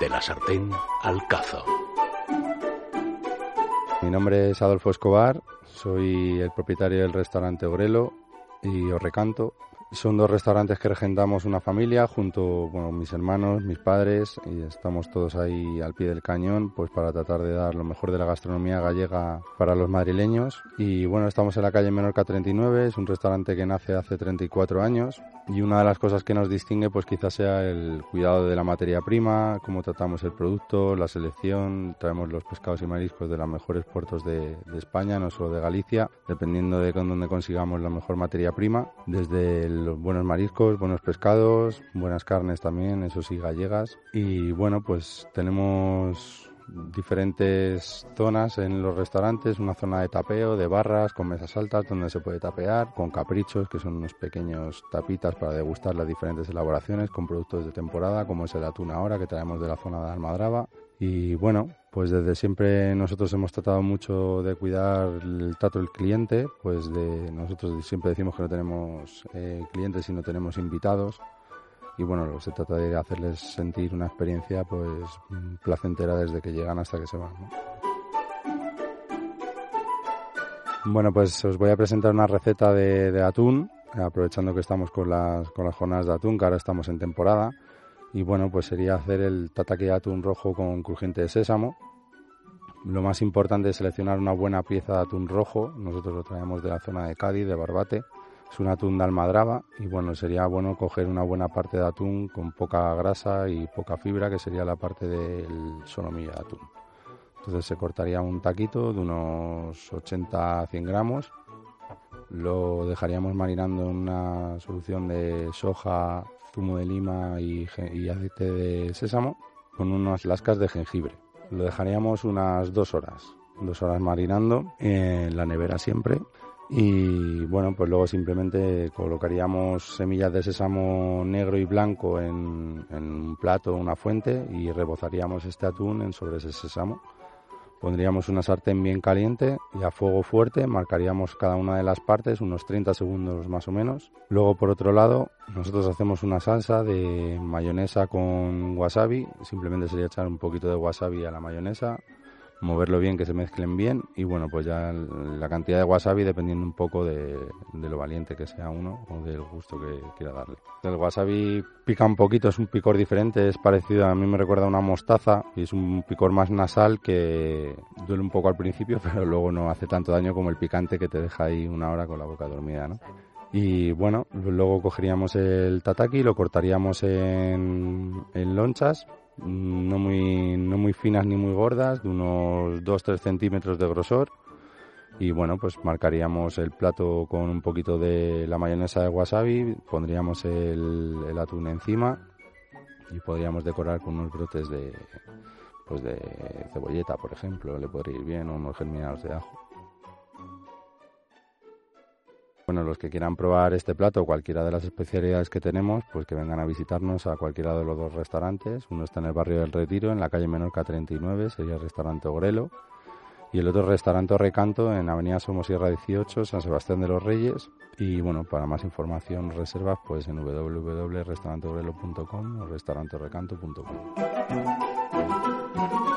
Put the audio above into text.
De la sartén al cazo. Mi nombre es Adolfo Escobar, soy el propietario del restaurante Ogrelo y os recanto son dos restaurantes que regentamos una familia junto con mis hermanos, mis padres y estamos todos ahí al pie del cañón pues para tratar de dar lo mejor de la gastronomía gallega para los madrileños. Y bueno, estamos en la calle Menorca 39, es un restaurante que nace hace 34 años. Y una de las cosas que nos distingue pues quizás sea el cuidado de la materia prima, cómo tratamos el producto, la selección, traemos los pescados y mariscos de los mejores puertos de, España, no solo de Galicia, dependiendo de con dónde consigamos la mejor materia prima, desde el buenos mariscos, buenos pescados, buenas carnes también, eso sí, gallegas. Y bueno, pues tenemos diferentes zonas en los restaurantes, una zona de tapeo, de barras, con mesas altas donde se puede tapear, con caprichos, que son unos pequeños tapitas para degustar las diferentes elaboraciones con productos de temporada, como es el atún ahora que traemos de la zona de Almadraba. Y bueno, pues desde siempre nosotros hemos tratado mucho de cuidar el trato del cliente, pues de nosotros siempre decimos que no tenemos eh, clientes, sino tenemos invitados. Y bueno, se trata de hacerles sentir una experiencia pues placentera desde que llegan hasta que se van. Bueno, pues os voy a presentar una receta de, de atún, aprovechando que estamos con las, con las jornadas de atún, que ahora estamos en temporada y bueno, pues sería hacer el tataki de atún rojo con crujiente de sésamo. Lo más importante es seleccionar una buena pieza de atún rojo. Nosotros lo traemos de la zona de Cádiz, de Barbate. Es un atún de almadraba y bueno, sería bueno coger una buena parte de atún con poca grasa y poca fibra, que sería la parte del solomillo de atún. Entonces se cortaría un taquito de unos 80-100 gramos. Lo dejaríamos marinando en una solución de soja zumo de lima y, aceite de sésamo con unas lascas de jengibre. Lo dejaríamos unas dos horas, dos horas marinando en la nevera siempre. Y bueno, pues luego simplemente colocaríamos semillas de sésamo negro y blanco en, en un plato, una fuente, y rebozaríamos este atún en sobre ese sésamo Pondríamos una sartén bien caliente y a fuego fuerte marcaríamos cada una de las partes unos 30 segundos más o menos. Luego por otro lado nosotros hacemos una salsa de mayonesa con wasabi, simplemente sería echar un poquito de wasabi a la mayonesa, moverlo bien, que se mezclen bien y bueno, pues ya la cantidad de wasabi dependiendo un poco de, lo valiente que sea uno o del gusto que quiera darle. El wasabi pica un poquito, es un picor diferente, es parecido, a mí me recuerda a una mostaza y es un picor más nasal que duele un poco al principio, pero luego no hace tanto daño como el picante que te deja ahí una hora con la boca dormida, ¿no? Y bueno, luego cogeríamos el tataki, lo cortaríamos en, en lonchas no muy, no muy finas ni muy gordas, de unos 2-3 centímetros de grosor. Y bueno, pues marcaríamos el plato con un poquito de la mayonesa de wasabi, pondríamos el, atún encima y podríamos decorar con unos brotes de, pues de cebolleta, por ejemplo, le podría ir bien, o unos germinados de ajo. Bueno, los que quieran probar este plato o cualquiera de las especialidades que tenemos, pues que vengan a visitarnos a cualquiera de los dos restaurantes. Uno está en el barrio del Retiro, en la calle Menorca 39, sería el restaurante Ogrelo. Y el otro restaurante Recanto en Avenida Somosierra 18, San Sebastián de los Reyes. Y bueno, para más información reservas pues en www.restauranteogrelo.com o restauranterecanto.com.